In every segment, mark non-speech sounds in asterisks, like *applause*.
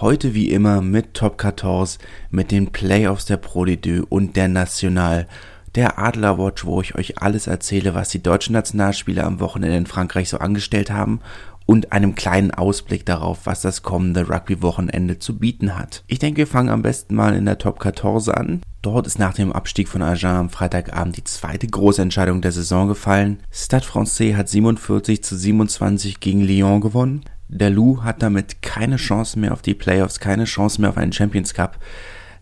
Heute wie immer mit Top 14, mit den Playoffs der Pro D2 und der National der Adlerwatch, wo ich euch alles erzähle, was die deutschen Nationalspieler am Wochenende in Frankreich so angestellt haben und einem kleinen Ausblick darauf, was das kommende Rugby-Wochenende zu bieten hat. Ich denke, wir fangen am besten mal in der Top 14 an. Dort ist nach dem Abstieg von Agen am Freitagabend die zweite große Entscheidung der Saison gefallen. Stade Francais hat 47 zu 27 gegen Lyon gewonnen. Der Lou hat damit keine Chance mehr auf die Playoffs, keine Chance mehr auf einen Champions Cup,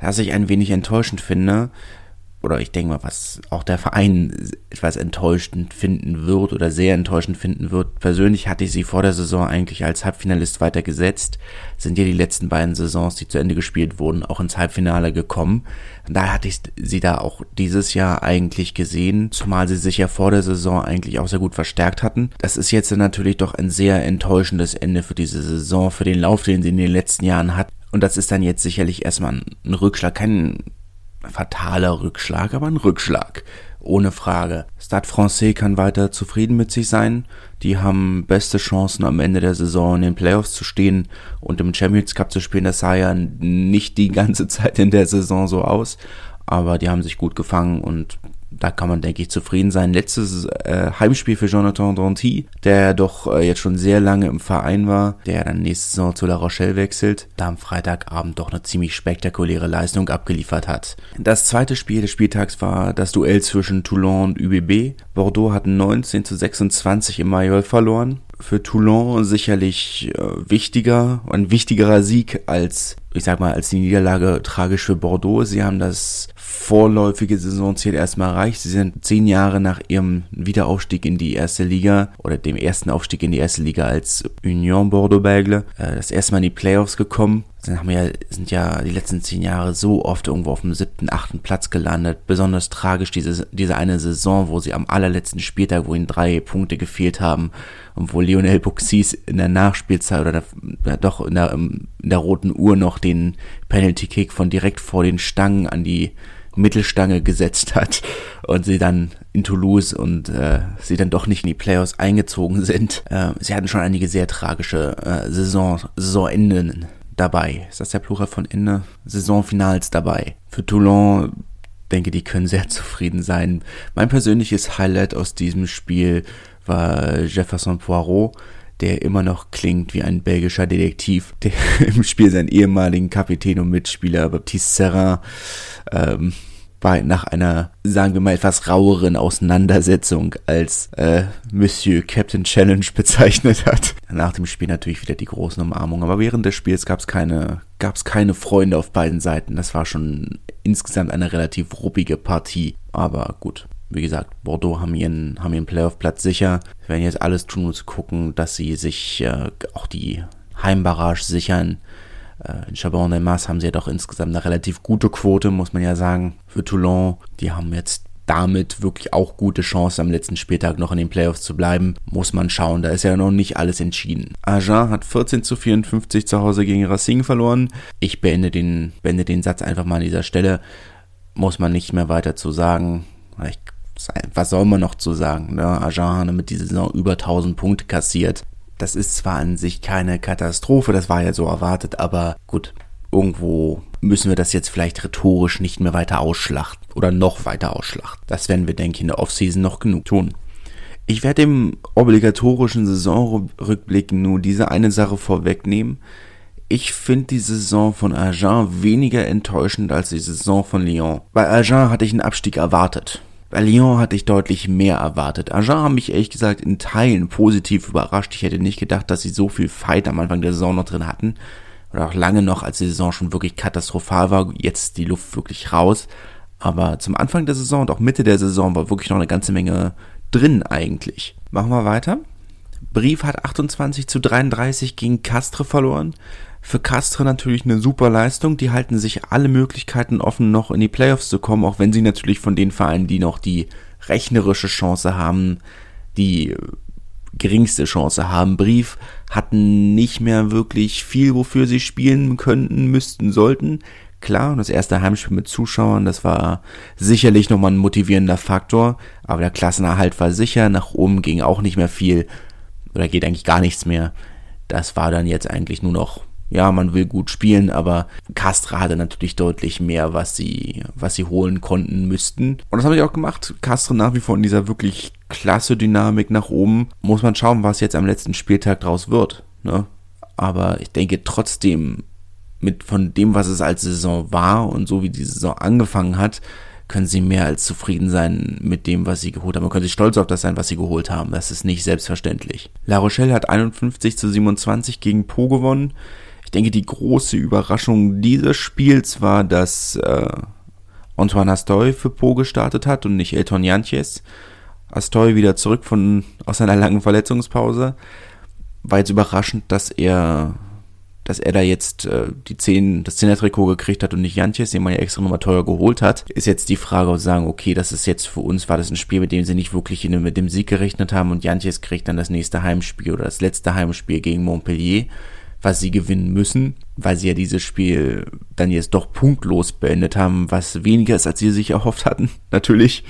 was ich ein wenig enttäuschend finde oder ich denke mal, was auch der Verein etwas enttäuschend finden wird oder sehr enttäuschend finden wird. Persönlich hatte ich sie vor der Saison eigentlich als Halbfinalist weitergesetzt. Sind ja die letzten beiden Saisons, die zu Ende gespielt wurden, auch ins Halbfinale gekommen. Daher hatte ich sie da auch dieses Jahr eigentlich gesehen, zumal sie sich ja vor der Saison eigentlich auch sehr gut verstärkt hatten. Das ist jetzt natürlich doch ein sehr enttäuschendes Ende für diese Saison, für den Lauf, den sie in den letzten Jahren hat. Und das ist dann jetzt sicherlich erstmal ein Rückschlag, kein fataler Rückschlag, aber ein Rückschlag. Ohne Frage. Stade Francais kann weiter zufrieden mit sich sein. Die haben beste Chancen am Ende der Saison in den Playoffs zu stehen und im Champions Cup zu spielen. Das sah ja nicht die ganze *laughs* Zeit in der Saison so aus. Aber die haben sich gut gefangen und da kann man, denke ich, zufrieden sein. Letztes äh, Heimspiel für Jonathan Danty, der doch äh, jetzt schon sehr lange im Verein war, der dann nächste Saison zu La Rochelle wechselt, da am Freitagabend doch eine ziemlich spektakuläre Leistung abgeliefert hat. Das zweite Spiel des Spieltags war das Duell zwischen Toulon und ÜBB. Bordeaux hat 19 zu 26 im Mayol verloren für Toulon sicherlich äh, wichtiger, ein wichtigerer Sieg als, ich sag mal, als die Niederlage tragisch für Bordeaux. Sie haben das vorläufige Saisonziel erstmal erreicht. Sie sind zehn Jahre nach ihrem Wiederaufstieg in die erste Liga oder dem ersten Aufstieg in die erste Liga als Union Bordeaux-Bègle äh, das erste Mal in die Playoffs gekommen sind, haben ja, sind ja die letzten zehn Jahre so oft irgendwo auf dem siebten, achten Platz gelandet. Besonders tragisch diese, diese eine Saison, wo sie am allerletzten Spieltag, wo ihnen drei Punkte gefehlt haben und wo Lionel Buxis in der Nachspielzeit oder der, doch in der, in der roten Uhr noch den Penalty Kick von direkt vor den Stangen an die Mittelstange gesetzt hat und sie dann in Toulouse und äh, sie dann doch nicht in die Playoffs eingezogen sind. Äh, sie hatten schon einige sehr tragische äh, Saison, Saisonenden dabei. Ist das der Plural von Ende? Saisonfinals dabei. Für Toulon denke, die können sehr *laughs* zufrieden sein. Mein persönliches Highlight aus diesem Spiel war Jefferson Poirot, der immer noch klingt wie ein belgischer Detektiv, der *laughs* im Spiel seinen ehemaligen Kapitän und Mitspieler Baptiste Serrin ähm, bei, nach einer, sagen wir mal, etwas raueren Auseinandersetzung als äh, Monsieur Captain Challenge *laughs* bezeichnet hat. Nach dem Spiel natürlich wieder die großen Umarmungen, aber während des Spiels gab es keine, gab's keine Freunde auf beiden Seiten. Das war schon insgesamt eine relativ ruppige Partie. Aber gut, wie gesagt, Bordeaux haben ihren, haben ihren Playoff-Platz sicher. Sie werden jetzt alles tun, um zu gucken, dass sie sich äh, auch die Heimbarrage sichern. Äh, in Chabon de Mas haben sie ja doch insgesamt eine relativ gute Quote, muss man ja sagen, für Toulon. Die haben jetzt damit wirklich auch gute Chance, am letzten Spieltag noch in den Playoffs zu bleiben. Muss man schauen, da ist ja noch nicht alles entschieden. Agen hat 14 zu 54 zu Hause gegen Racing verloren. Ich beende den, beende den Satz einfach mal an dieser Stelle. Muss man nicht mehr weiter zu sagen. Ich, was soll man noch zu sagen? Ne? Agen hat mit dieser Saison über 1000 Punkte kassiert. Das ist zwar an sich keine Katastrophe, das war ja so erwartet, aber gut, irgendwo müssen wir das jetzt vielleicht rhetorisch nicht mehr weiter ausschlachten oder noch weiter ausschlachten. Das werden wir, denke ich, in der Offseason noch genug tun. Ich werde im obligatorischen Saisonrückblick nur diese eine Sache vorwegnehmen. Ich finde die Saison von Agen weniger enttäuschend als die Saison von Lyon. Bei Agen hatte ich einen Abstieg erwartet. Bei Lyon hatte ich deutlich mehr erwartet. Agen hat mich ehrlich gesagt in Teilen positiv überrascht. Ich hätte nicht gedacht, dass sie so viel Fight am Anfang der Saison noch drin hatten. Oder auch lange noch, als die Saison schon wirklich katastrophal war. Jetzt die Luft wirklich raus. Aber zum Anfang der Saison und auch Mitte der Saison war wirklich noch eine ganze Menge drin eigentlich. Machen wir weiter. Brief hat 28 zu 33 gegen Castre verloren. Für Castre natürlich eine super Leistung. Die halten sich alle Möglichkeiten offen, noch in die Playoffs zu kommen, auch wenn sie natürlich von den Vereinen, die noch die rechnerische Chance haben, die geringste Chance haben. Brief hatten nicht mehr wirklich viel, wofür sie spielen könnten, müssten, sollten. Klar, das erste Heimspiel mit Zuschauern, das war sicherlich nochmal ein motivierender Faktor, aber der Klassenerhalt war sicher, nach oben ging auch nicht mehr viel, oder geht eigentlich gar nichts mehr. Das war dann jetzt eigentlich nur noch ja, man will gut spielen, aber Castra hatte natürlich deutlich mehr, was sie, was sie holen konnten müssten. Und das habe ich auch gemacht. Castra nach wie vor in dieser wirklich klasse Dynamik nach oben. Muss man schauen, was jetzt am letzten Spieltag draus wird. Ne? Aber ich denke trotzdem, mit von dem, was es als Saison war und so wie die Saison angefangen hat, können sie mehr als zufrieden sein mit dem, was sie geholt haben. Man können sich stolz auf das sein, was sie geholt haben. Das ist nicht selbstverständlich. La Rochelle hat 51 zu 27 gegen Po gewonnen. Ich denke, die große Überraschung dieses Spiels war, dass äh, Antoine Astoy für Po gestartet hat und nicht Elton Janches. Astoy wieder zurück von, aus seiner langen Verletzungspause. War jetzt überraschend, dass er, dass er da jetzt äh, die 10, das 10er Trikot gekriegt hat und nicht Janches, den man ja extra nochmal teuer geholt hat. Ist jetzt die Frage, ob sagen, okay, das ist jetzt für uns, war das ein Spiel, mit dem sie nicht wirklich in, mit dem Sieg gerechnet haben und Janches kriegt dann das nächste Heimspiel oder das letzte Heimspiel gegen Montpellier was sie gewinnen müssen, weil sie ja dieses Spiel dann jetzt doch punktlos beendet haben, was weniger ist, als sie sich erhofft hatten, *laughs* natürlich.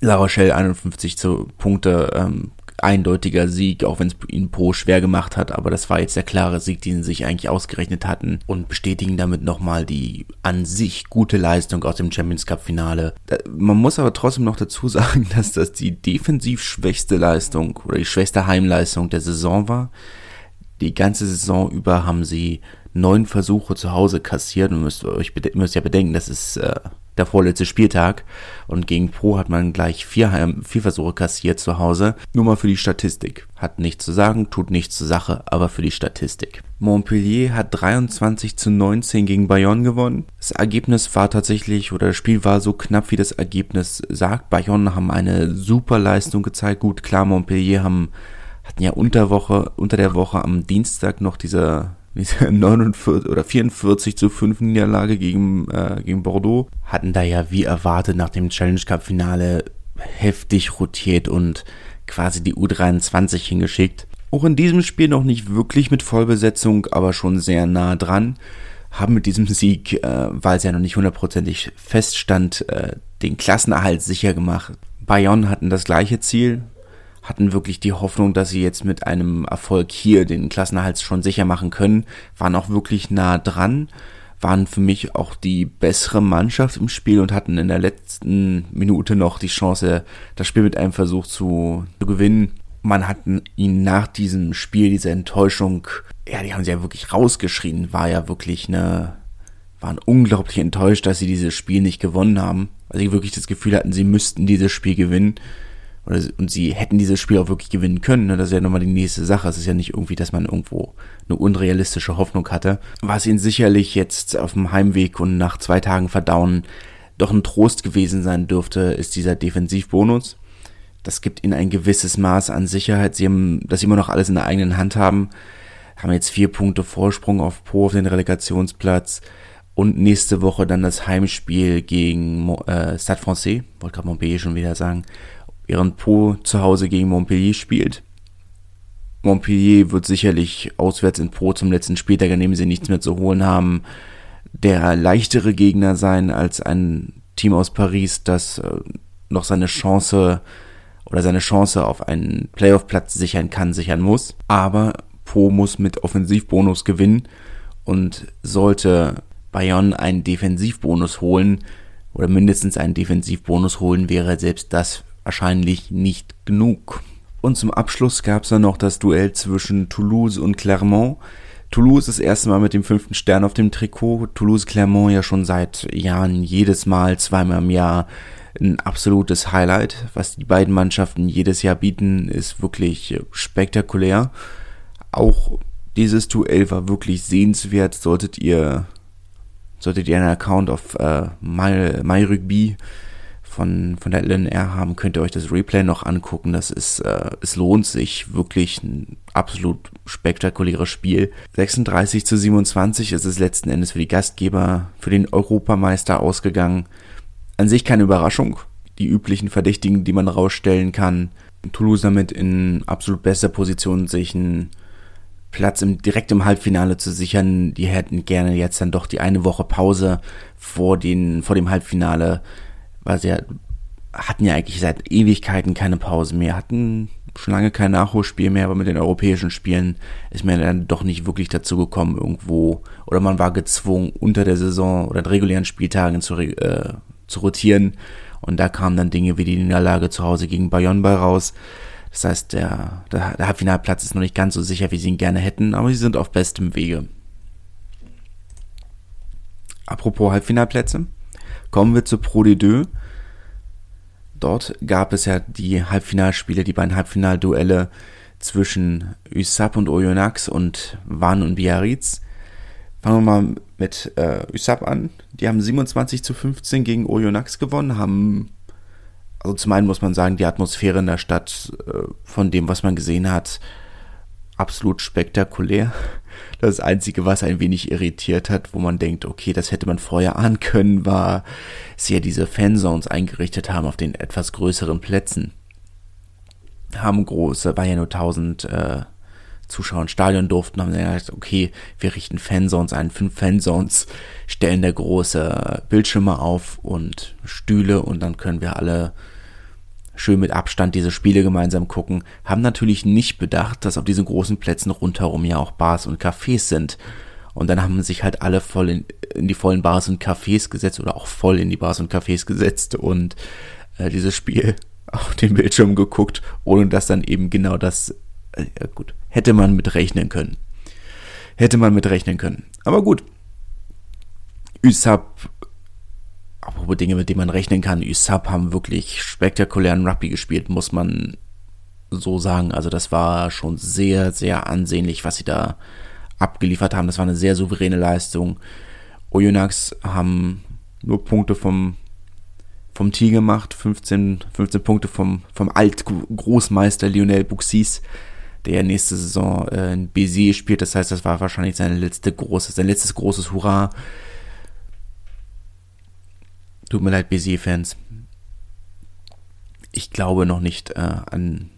La Rochelle 51 zu Punkte, ähm, eindeutiger Sieg, auch wenn es ihnen pro schwer gemacht hat, aber das war jetzt der klare Sieg, den sie sich eigentlich ausgerechnet hatten und bestätigen damit nochmal die an sich gute Leistung aus dem Champions Cup Finale. Man muss aber trotzdem noch dazu *laughs* sagen, dass das die defensiv schwächste Leistung oder die schwächste Heimleistung der Saison war. Die ganze Saison über haben sie neun Versuche zu Hause kassiert und müsst euch müsst ja bedenken, das ist äh, der vorletzte Spieltag und gegen Pro hat man gleich vier, vier Versuche kassiert zu Hause. Nur mal für die Statistik. Hat nichts zu sagen, tut nichts zur Sache, aber für die Statistik. Montpellier hat 23 zu 19 gegen Bayonne gewonnen. Das Ergebnis war tatsächlich, oder das Spiel war so knapp, wie das Ergebnis sagt. Bayonne haben eine super Leistung gezeigt. Gut, klar, Montpellier haben hatten ja unter Woche, unter der Woche am Dienstag noch diese, diese *laughs* 49 oder 44 zu 5 Niederlage gegen, äh, gegen Bordeaux. Hatten da ja wie erwartet nach dem Challenge Cup Finale heftig rotiert und quasi die U23 hingeschickt. Auch in diesem Spiel noch nicht wirklich mit Vollbesetzung, aber schon sehr nah dran. Haben mit diesem Sieg, äh, weil es ja noch nicht hundertprozentig feststand, äh, den Klassenerhalt sicher gemacht. Bayonne hatten das gleiche Ziel, hatten wirklich die Hoffnung, dass sie jetzt mit einem Erfolg hier den Klassenerhalt schon sicher machen können, waren auch wirklich nah dran, waren für mich auch die bessere Mannschaft im Spiel und hatten in der letzten Minute noch die Chance, das Spiel mit einem Versuch zu, zu gewinnen. Man hat ihnen nach diesem Spiel, diese Enttäuschung, ja, die haben sie ja wirklich rausgeschrien, war ja wirklich eine, waren unglaublich enttäuscht, dass sie dieses Spiel nicht gewonnen haben. Also sie wirklich das Gefühl hatten, sie müssten dieses Spiel gewinnen und sie hätten dieses Spiel auch wirklich gewinnen können. Ne? Das ist ja nochmal die nächste Sache. Es ist ja nicht irgendwie, dass man irgendwo eine unrealistische Hoffnung hatte. Was ihnen sicherlich jetzt auf dem Heimweg und nach zwei Tagen Verdauen doch ein Trost gewesen sein dürfte, ist dieser Defensivbonus. Das gibt ihnen ein gewisses Maß an Sicherheit. Sie haben, dass sie immer noch alles in der eigenen Hand haben. Haben jetzt vier Punkte Vorsprung auf Po auf den Relegationsplatz. Und nächste Woche dann das Heimspiel gegen äh, Stade Francais. Wollte gerade Montpellier schon wieder sagen während Po zu Hause gegen Montpellier spielt. Montpellier wird sicherlich auswärts in Po zum letzten Spieltag, an dem sie nichts mehr zu holen haben, der leichtere Gegner sein als ein Team aus Paris, das äh, noch seine Chance oder seine Chance auf einen Playoff-Platz sichern kann, sichern muss. Aber Po muss mit Offensivbonus gewinnen und sollte Bayonne einen Defensivbonus holen oder mindestens einen Defensivbonus holen, wäre selbst das wahrscheinlich nicht genug. Und zum Abschluss gab es dann noch das Duell zwischen Toulouse und Clermont. Toulouse das erste Mal mit dem fünften Stern auf dem Trikot. Toulouse-Clermont ja schon seit Jahren jedes Mal, zweimal im Jahr ein absolutes Highlight. Was die beiden Mannschaften jedes Jahr bieten, ist wirklich spektakulär. Auch dieses Duell war wirklich sehenswert. Solltet ihr, solltet ihr einen Account auf äh, My, My von, von der LNR haben, könnt ihr euch das Replay noch angucken. Das ist, äh, es lohnt sich wirklich ein absolut spektakuläres Spiel. 36 zu 27 ist es letzten Endes für die Gastgeber, für den Europameister ausgegangen. An sich keine Überraschung. Die üblichen Verdächtigen, die man rausstellen kann. Toulouse damit in absolut bester Position, sich einen Platz im, direkt im Halbfinale zu sichern. Die hätten gerne jetzt dann doch die eine Woche Pause vor, den, vor dem Halbfinale, weil sie ja, hatten ja eigentlich seit Ewigkeiten keine Pause mehr, hatten schon lange kein Nachholspiel mehr, aber mit den europäischen Spielen ist man dann doch nicht wirklich dazu gekommen, irgendwo, oder man war gezwungen, unter der Saison oder regulären Spieltagen zu, äh, zu rotieren. Und da kamen dann Dinge wie die Niederlage zu Hause gegen Bayonne bei raus. Das heißt, der, der, der Halbfinalplatz ist noch nicht ganz so sicher, wie sie ihn gerne hätten, aber sie sind auf bestem Wege. Apropos Halbfinalplätze, kommen wir zu Pro D2. Dort gab es ja die Halbfinalspiele, die beiden Halbfinalduelle zwischen USAP und Oyonnax und Van und Biarritz. Fangen wir mal mit äh, USAP an. Die haben 27 zu 15 gegen Oyonnax gewonnen, haben also zum einen muss man sagen, die Atmosphäre in der Stadt, äh, von dem, was man gesehen hat, absolut spektakulär. Das Einzige, was ein wenig irritiert hat, wo man denkt, okay, das hätte man vorher ahnen können, war, sie ja diese Fanzones eingerichtet haben auf den etwas größeren Plätzen. Haben große, war ja nur 1000 äh, Zuschauer im Stadion durften, haben dann gesagt, okay, wir richten Fanzones ein, fünf Fanzones, stellen da große Bildschirme auf und Stühle und dann können wir alle schön mit Abstand diese Spiele gemeinsam gucken, haben natürlich nicht bedacht, dass auf diesen großen Plätzen rundherum ja auch Bars und Cafés sind. Und dann haben sich halt alle voll in, in die vollen Bars und Cafés gesetzt oder auch voll in die Bars und Cafés gesetzt und äh, dieses Spiel *laughs* auf den Bildschirm geguckt, ohne dass dann eben genau das, äh, gut, hätte man mit rechnen können. Hätte man mit rechnen können. Aber gut. USAP apropos Dinge, mit denen man rechnen kann, USAP haben wirklich spektakulären Rugby gespielt, muss man so sagen. Also das war schon sehr, sehr ansehnlich, was sie da abgeliefert haben. Das war eine sehr souveräne Leistung. Oyonnax haben nur Punkte vom, vom Tee gemacht, 15, 15 Punkte vom, vom Alt-Großmeister Lionel Buxis, der nächste Saison äh, in Béziers spielt. Das heißt, das war wahrscheinlich seine letzte große, sein letztes großes Hurra. Tut mir leid, BC-Fans. Ich glaube noch nicht äh, an,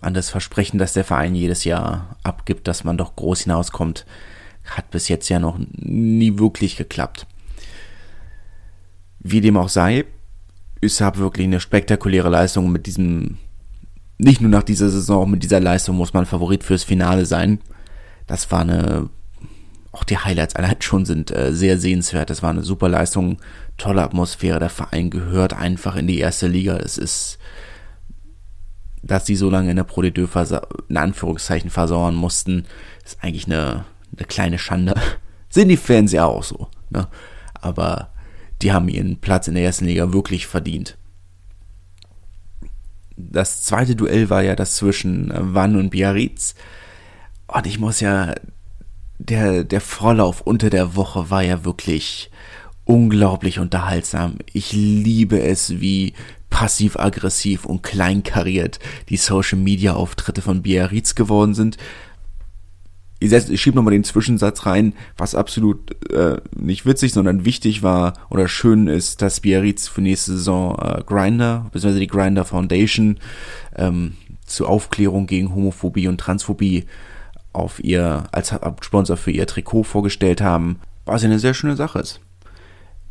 an das Versprechen, das der Verein jedes Jahr abgibt, dass man doch groß hinauskommt. Hat bis jetzt ja noch nie wirklich geklappt. Wie dem auch sei, ich habe wirklich eine spektakuläre Leistung mit diesem, nicht nur nach dieser Saison, auch mit dieser Leistung muss man Favorit fürs Finale sein. Das war eine auch die Highlights allein schon sind äh, sehr sehenswert. Das war eine super Leistung, tolle Atmosphäre. Der Verein gehört einfach in die erste Liga. Es ist, dass sie so lange in der Pro D2 in Anführungszeichen versauern mussten, ist eigentlich eine, eine kleine Schande. *laughs* Sind die Fans ja auch so. Ne? Aber die haben ihren Platz in der ersten Liga wirklich verdient. Das zweite Duell war ja das zwischen Wann und Biarritz. Und ich muss ja der, der Vorlauf unter der Woche war ja wirklich unglaublich unterhaltsam. Ich liebe es, wie passiv-aggressiv und kleinkariert die Social-Media-Auftritte von Biarritz geworden sind. Ich, ich schiebe nochmal den Zwischensatz rein, was absolut äh, nicht witzig, sondern wichtig war oder schön ist, dass Biarritz für nächste Saison äh, Grinder, beziehungsweise die Grinder Foundation ähm, zur Aufklärung gegen Homophobie und Transphobie auf ihr, als Sponsor für ihr Trikot vorgestellt haben, was eine sehr schöne Sache ist.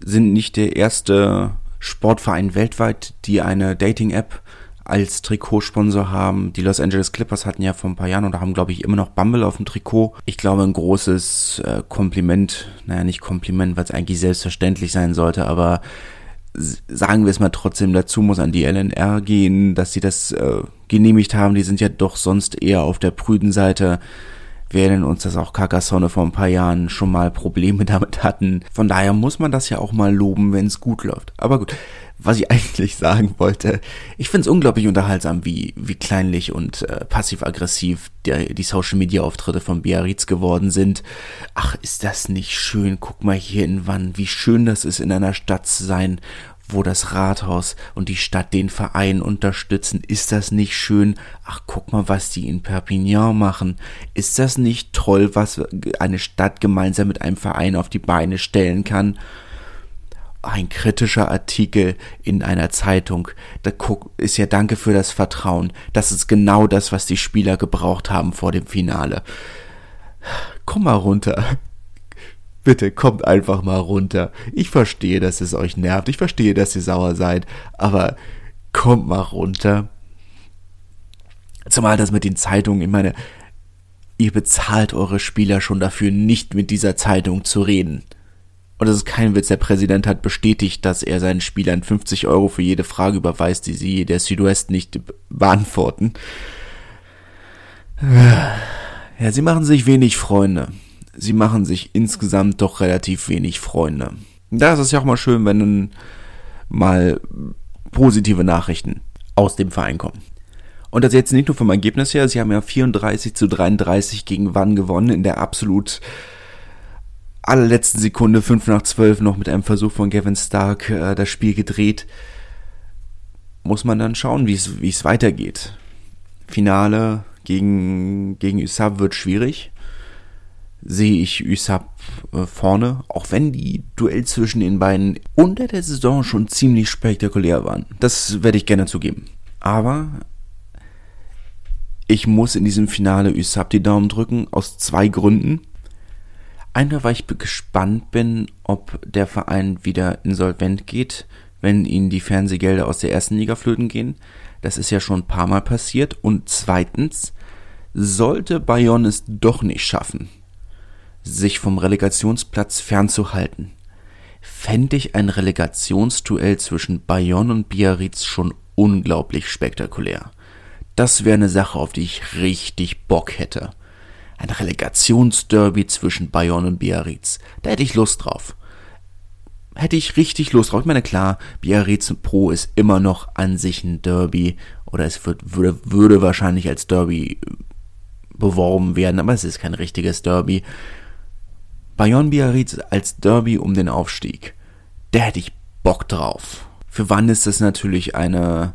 Sind nicht der erste Sportverein weltweit, die eine Dating-App als Trikotsponsor haben. Die Los Angeles Clippers hatten ja vor ein paar Jahren oder haben, glaube ich, immer noch Bumble auf dem Trikot. Ich glaube, ein großes äh, Kompliment, naja, nicht Kompliment, weil es eigentlich selbstverständlich sein sollte, aber sagen wir es mal trotzdem dazu, muss an die LNR gehen, dass sie das äh, genehmigt haben. Die sind ja doch sonst eher auf der prüden Seite während uns das auch Carcassonne vor ein paar Jahren schon mal Probleme *laughs* damit hatten. Von daher muss man das ja auch mal loben, wenn es gut läuft. Aber gut, was ich *laughs* eigentlich sagen wollte, ich finde es unglaublich unterhaltsam, wie, wie kleinlich und äh, passiv-aggressiv die Social-Media-Auftritte von Biarritz geworden sind. Ach, ist das nicht schön? Guck mal hier in Wann, wie schön das ist, in einer Stadt zu sein, wo das Rathaus und die Stadt den Verein unterstützen. Ist das nicht schön? Ach, guck mal, was die in Perpignan machen. Ist das nicht toll, was eine Stadt gemeinsam mit einem Verein auf die Beine stellen kann? Ein kritischer Artikel in einer Zeitung, da ist ja Danke für das Vertrauen. Das ist genau das, was die Spieler gebraucht haben vor dem Finale. Komm mal runter. Bitte kommt einfach mal runter. Ich verstehe, dass es euch nervt. Ich verstehe, dass ihr sauer seid. Aber kommt mal runter. Zumal das mit den Zeitungen, ich meine, ihr bezahlt eure Spieler schon dafür, nicht mit dieser Zeitung zu reden. Und das ist kein Witz. Der Präsident hat bestätigt, dass er seinen Spielern 50 Euro für jede Frage überweist, die sie der Südwest nicht beantworten. Ja, sie machen sich wenig Freunde sie machen sich insgesamt doch relativ wenig Freunde. Da ist es ja auch mal schön, wenn dann mal positive Nachrichten aus dem Verein kommen. Und das jetzt nicht nur vom Ergebnis her, sie haben ja 34 zu 33 gegen Wann gewonnen, in der absolut allerletzten Sekunde, 5 nach 12, noch mit einem Versuch von Gavin Stark äh, das Spiel gedreht. Muss man dann schauen, wie es weitergeht. Finale gegen, gegen Usab wird schwierig sehe ich Usab äh, vorne, auch wenn die Duell zwischen den beiden unter der Saison schon ziemlich spektakulär waren. Das werde ich gerne zugeben. Aber ich muss in diesem Finale Usab die Daumen drücken, aus zwei Gründen. Einmal, weil ich gespannt bin, ob der Verein wieder insolvent geht, wenn ihnen die Fernsehgelder aus der ersten Liga flöten gehen. Das ist ja schon ein paar Mal passiert. Und zweitens, sollte Bayonne es doch nicht schaffen, sich vom Relegationsplatz fernzuhalten. Fände ich ein Relegationsduell zwischen Bayonne und Biarritz schon unglaublich spektakulär. Das wäre eine Sache, auf die ich richtig Bock hätte. Ein Relegationsderby zwischen Bayonne und Biarritz. Da hätte ich Lust drauf. Hätte ich richtig Lust drauf. Ich meine, klar, Biarritz Pro ist immer noch an sich ein Derby. Oder es wird, würde, würde wahrscheinlich als Derby beworben werden, aber es ist kein richtiges Derby. Bayonne Biarritz als Derby um den Aufstieg. Da hätte ich Bock drauf. Für Wann ist das natürlich eine,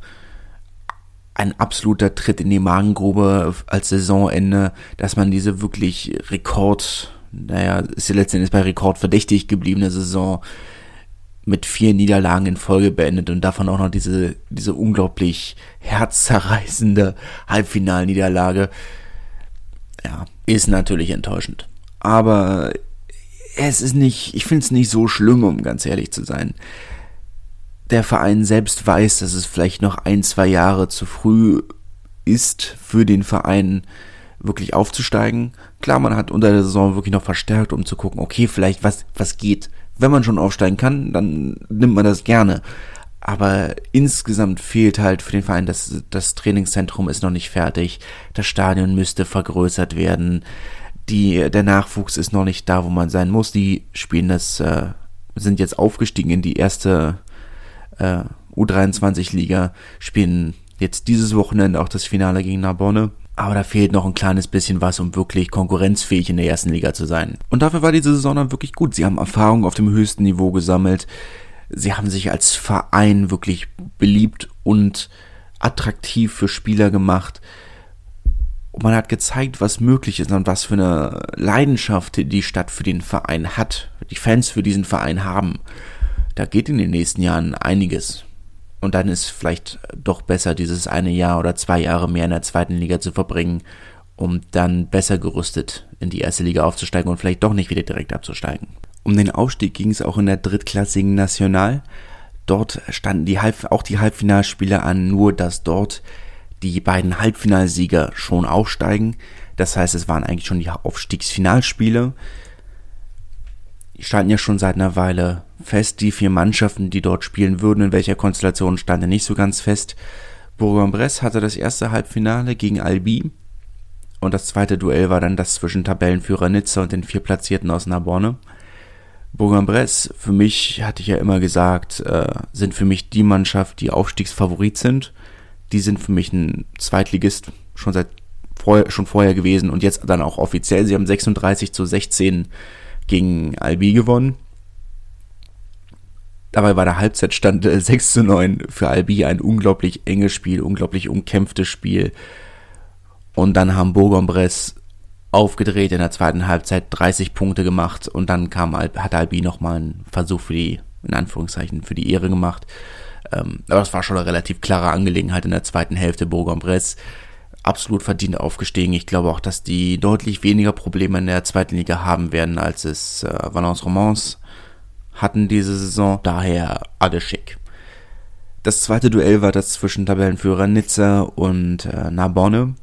ein absoluter Tritt in die Magengrube als Saisonende, dass man diese wirklich Rekord, naja, ist ja letztendlich bei Rekord verdächtig gebliebene Saison mit vier Niederlagen in Folge beendet und davon auch noch diese, diese unglaublich herzzerreißende Halbfinalniederlage. Ja, ist natürlich enttäuschend. Aber es ist nicht, ich finde es nicht so schlimm, um ganz ehrlich zu sein. Der Verein selbst weiß, dass es vielleicht noch ein, zwei Jahre zu früh ist für den Verein wirklich aufzusteigen. Klar, man hat unter der Saison wirklich noch verstärkt, um zu gucken, okay, vielleicht was, was geht. Wenn man schon aufsteigen kann, dann nimmt man das gerne. Aber insgesamt fehlt halt für den Verein, das, das Trainingszentrum ist noch nicht fertig. Das Stadion müsste vergrößert werden die, der Nachwuchs ist noch nicht da, wo man sein muss. Die spielen das, äh, sind jetzt aufgestiegen in die erste äh, U23-Liga, spielen jetzt dieses Wochenende auch das Finale gegen Narbonne. Aber da fehlt noch ein kleines bisschen was, um wirklich konkurrenzfähig in der ersten Liga zu sein. Und dafür war diese Saison dann wirklich gut. Sie haben Erfahrung auf dem höchsten Niveau gesammelt. Sie haben sich als Verein wirklich beliebt und attraktiv für Spieler gemacht. Und man hat gezeigt, was möglich ist und was für eine Leidenschaft die Stadt für den Verein hat, die Fans für diesen Verein haben. Da geht in den nächsten Jahren einiges. Und dann ist vielleicht doch besser, dieses eine Jahr oder zwei Jahre mehr in der zweiten Liga zu verbringen, um dann besser gerüstet in die erste Liga aufzusteigen und vielleicht doch nicht wieder direkt abzusteigen. Um den Aufstieg ging es auch in der drittklassigen National. Dort standen die Halb auch die Halbfinalspiele an, nur dass dort die beiden Halbfinalsieger schon aufsteigen. Das heißt, es waren eigentlich schon die Aufstiegsfinalspiele. Die standen ja schon seit einer Weile fest. Die vier Mannschaften, die dort spielen würden, in welcher Konstellation standen nicht so ganz fest. Bourg-en-Bresse hatte das erste Halbfinale gegen Albi. Und das zweite Duell war dann das zwischen Tabellenführer Nizza und den vier Platzierten aus Narbonne. Bourg-en-Bresse, für mich, hatte ich ja immer gesagt, äh, sind für mich die Mannschaft, die Aufstiegsfavorit sind die sind für mich ein Zweitligist schon seit vorher, schon vorher gewesen und jetzt dann auch offiziell. Sie haben 36 zu 16 gegen Albi gewonnen. Dabei war der Halbzeitstand *laughs* 6 zu 9 für Albi ein unglaublich enges Spiel, unglaublich umkämpftes Spiel. Und dann haben Bourg-en-Bresse aufgedreht in der zweiten Halbzeit, 30 Punkte gemacht und dann kam, hat Albi nochmal einen Versuch für die, in Anführungszeichen, für die Ehre gemacht. Ähm, aber es war schon eine relativ klare Angelegenheit in der zweiten Hälfte. Bourg-en-Bresse absolut verdient aufgestiegen. Ich glaube auch, dass die deutlich weniger Probleme in der zweiten Liga haben werden, als es äh, Valence Romans hatten diese Saison. Daher alles schick. Das zweite Duell war das zwischen Tabellenführer Nizza und äh, Narbonne.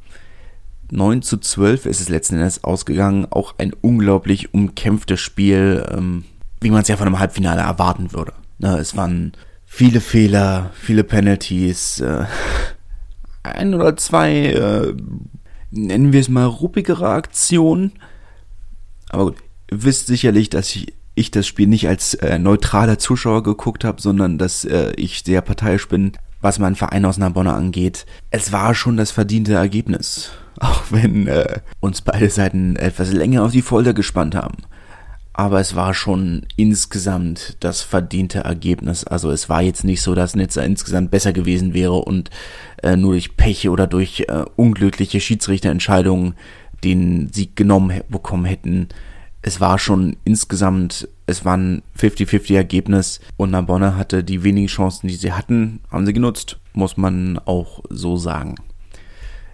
9 zu 12 ist es letzten Endes ausgegangen. Auch ein unglaublich umkämpftes Spiel, ähm, wie man es ja von einem Halbfinale erwarten würde. Ne, es waren viele Fehler, viele Penalties, äh, ein oder zwei, äh, nennen wir es mal, ruppigere Aktionen. Aber gut, ihr wisst sicherlich, dass ich, ich das Spiel nicht als äh, neutraler Zuschauer geguckt habe, sondern dass äh, ich sehr parteiisch bin, was meinen Verein aus Narbonne angeht. Es war schon das verdiente Ergebnis. Auch wenn äh, uns beide Seiten etwas länger auf die Folter gespannt haben aber es war schon insgesamt das verdiente Ergebnis. Also es war jetzt nicht so, dass Nizza insgesamt besser gewesen wäre und äh, nur durch Pech oder durch äh, unglückliche Schiedsrichterentscheidungen den Sieg genommen bekommen hätten. Es war schon insgesamt, es war ein 50-50 Ergebnis und Narbonne hatte die wenigen Chancen, die sie hatten, haben sie genutzt, muss man auch so sagen.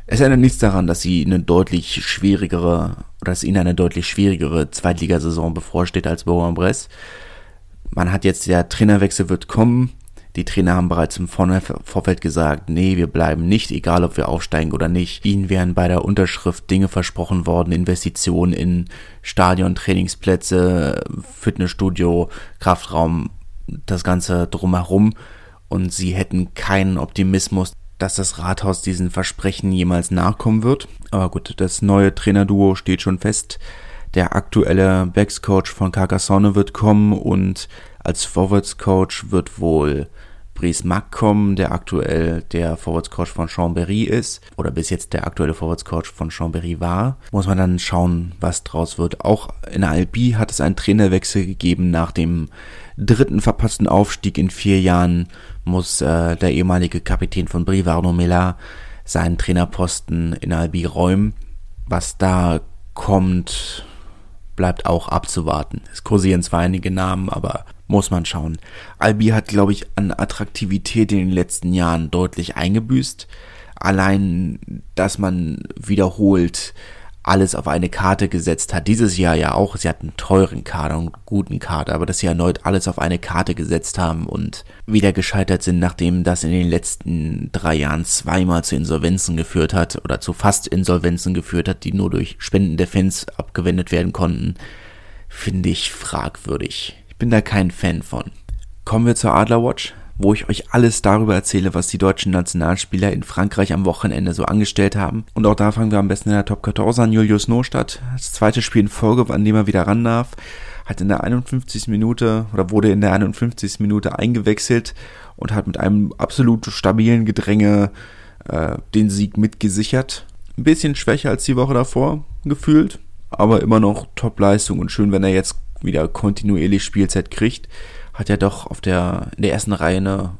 Es ändert nichts daran, dass sie eine deutlich schwierigere, dass ihnen eine deutlich schwierigere Zweitligasaison bevorsteht als Bourg-en-Bresse. Man hat jetzt, der Trainerwechsel wird kommen. Die Trainer haben bereits im Vorfeld gesagt, nee, wir bleiben nicht, egal ob wir aufsteigen oder nicht. Ihnen wären bei der Unterschrift Dinge versprochen worden, Investitionen in Stadion, Trainingsplätze, Fitnessstudio, Kraftraum, das Ganze drumherum. Und sie hätten keinen Optimismus, dass das Rathaus diesen Versprechen jemals nachkommen wird. Aber gut, das neue Trainerduo steht schon fest. Der aktuelle Backs-Coach von Carcassonne wird kommen und als Forwards-Coach wird wohl Brice Mack kommen, der aktuell der Forwards-Coach von Chambéry ist oder bis jetzt der aktuelle Forwards-Coach von Chambéry war. Muss man dann schauen, was draus wird. Auch in Albi hat es einen Trainerwechsel gegeben nach dem dritten verpassten Aufstieg in vier Jahren muss äh, der ehemalige Kapitän von Brivarno Mela seinen Trainerposten in Albi räumen. Was da kommt, bleibt auch abzuwarten. Es kursieren zwar einige Namen, aber muss man schauen. Albi hat, glaube ich, an Attraktivität in den letzten Jahren deutlich eingebüßt. Allein, dass man wiederholt alles auf eine Karte gesetzt hat. Dieses Jahr ja auch. Sie hatten einen teuren Kader und einen guten Kader, aber dass sie erneut alles auf eine Karte gesetzt haben und wieder gescheitert sind, nachdem das in den letzten drei Jahren zweimal zu Insolvenzen geführt hat oder zu fast Insolvenzen geführt hat, die nur durch Spenden der Fans abgewendet werden konnten, finde ich fragwürdig. Ich bin da kein Fan von. Kommen wir zur Adlerwatch wo ich euch alles darüber erzähle, was die deutschen Nationalspieler in Frankreich am Wochenende so angestellt haben. Und auch da fangen wir am besten in der Top 14 an. Julius Nostadt, das zweite Spiel in Folge, an dem er wieder ran darf, hat in der 51. Minute oder wurde in der 51. Minute eingewechselt und hat mit einem absolut stabilen Gedränge äh, den Sieg mitgesichert. Ein bisschen schwächer als die Woche davor gefühlt, aber immer noch Top-Leistung und schön, wenn er jetzt wieder kontinuierlich Spielzeit kriegt hat ja doch auf der, in der ersten Reihe eine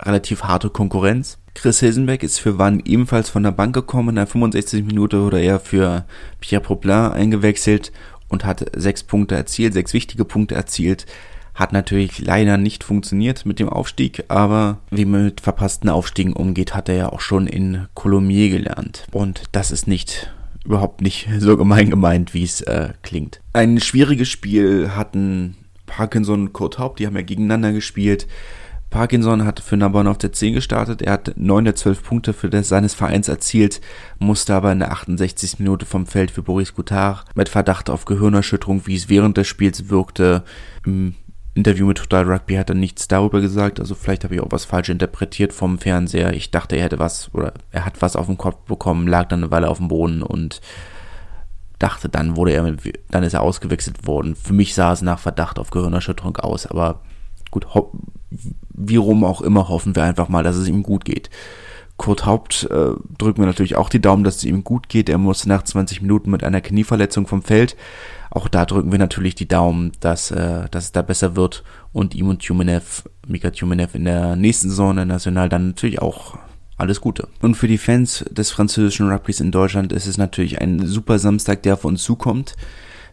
relativ harte Konkurrenz. Chris Hilsenbeck ist für Wann ebenfalls von der Bank gekommen. In der 65 Minute wurde er für Pierre Poplin eingewechselt und hat sechs Punkte erzielt, sechs wichtige Punkte erzielt. Hat natürlich leider nicht funktioniert mit dem Aufstieg, aber wie man mit verpassten Aufstiegen umgeht, hat er ja auch schon in Colomiers gelernt. Und das ist nicht überhaupt nicht *laughs* so gemein gemeint, wie es äh, klingt. Ein schwieriges Spiel hatten Parkinson und Kurt Haupt, die haben ja gegeneinander gespielt. Parkinson hat für Narbonne auf der 10 gestartet. Er hat 9 der 12 Punkte für das seines Vereins erzielt, musste aber in der 68. Minute vom Feld für Boris Goutard mit Verdacht auf Gehirnerschütterung, wie es während des Spiels wirkte. Im Interview mit Total Rugby hat er nichts darüber gesagt, also vielleicht habe ich auch was falsch interpretiert vom Fernseher. Ich dachte, er hätte was oder er hat was auf den Kopf bekommen, lag dann eine Weile auf dem Boden und dachte, dann wurde er, dann ist er ausgewechselt worden. Für mich sah es nach Verdacht auf Gehirnerschütterung aus, aber gut, wie rum auch immer hoffen wir einfach mal, dass es ihm gut geht. Kurt Haupt äh, drücken wir natürlich auch die Daumen, dass es ihm gut geht. Er musste nach 20 Minuten mit einer Knieverletzung vom Feld. auch da drücken wir natürlich die Daumen, dass, äh, dass es da besser wird und ihm und Tumenev, Mika Tumenev in der nächsten Saison der National dann natürlich auch alles Gute. Und für die Fans des französischen Rugbys in Deutschland ist es natürlich ein super Samstag, der auf uns zukommt.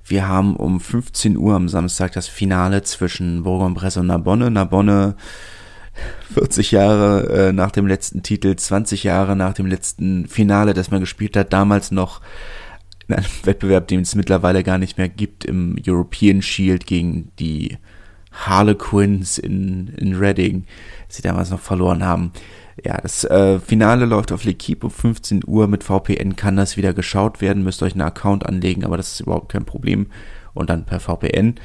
Wir haben um 15 Uhr am Samstag das Finale zwischen Bourg-en-Bresse und Narbonne. Narbonne 40 Jahre äh, nach dem letzten Titel, 20 Jahre nach dem letzten Finale, das man gespielt hat, damals noch in einem *laughs* Wettbewerb, den es mittlerweile gar nicht mehr gibt, im European Shield gegen die Harlequins in, in Reading, sie damals noch verloren haben. Ja, das äh, Finale läuft auf L'Equipe um 15 Uhr. Mit VPN kann das wieder geschaut werden. Müsst euch einen Account anlegen, aber das ist überhaupt kein Problem. Und dann per VPN.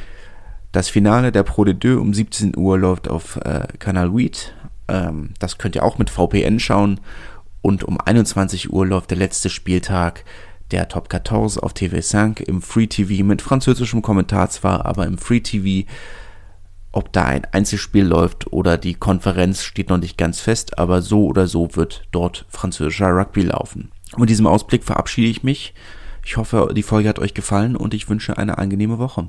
Das Finale der Pro de Deux um 17 Uhr läuft auf äh, Kanal Weed. Ähm, das könnt ihr auch mit VPN schauen. Und um 21 Uhr läuft der letzte Spieltag der Top 14 auf TV5 im Free TV mit französischem Kommentar zwar, aber im Free TV. Ob da ein Einzelspiel läuft oder die Konferenz steht noch nicht ganz fest, aber so oder so wird dort französischer Rugby laufen. mit diesem Ausblick verabschiede ich mich. Ich hoffe, die Folge hat euch gefallen und ich wünsche eine angenehme Woche.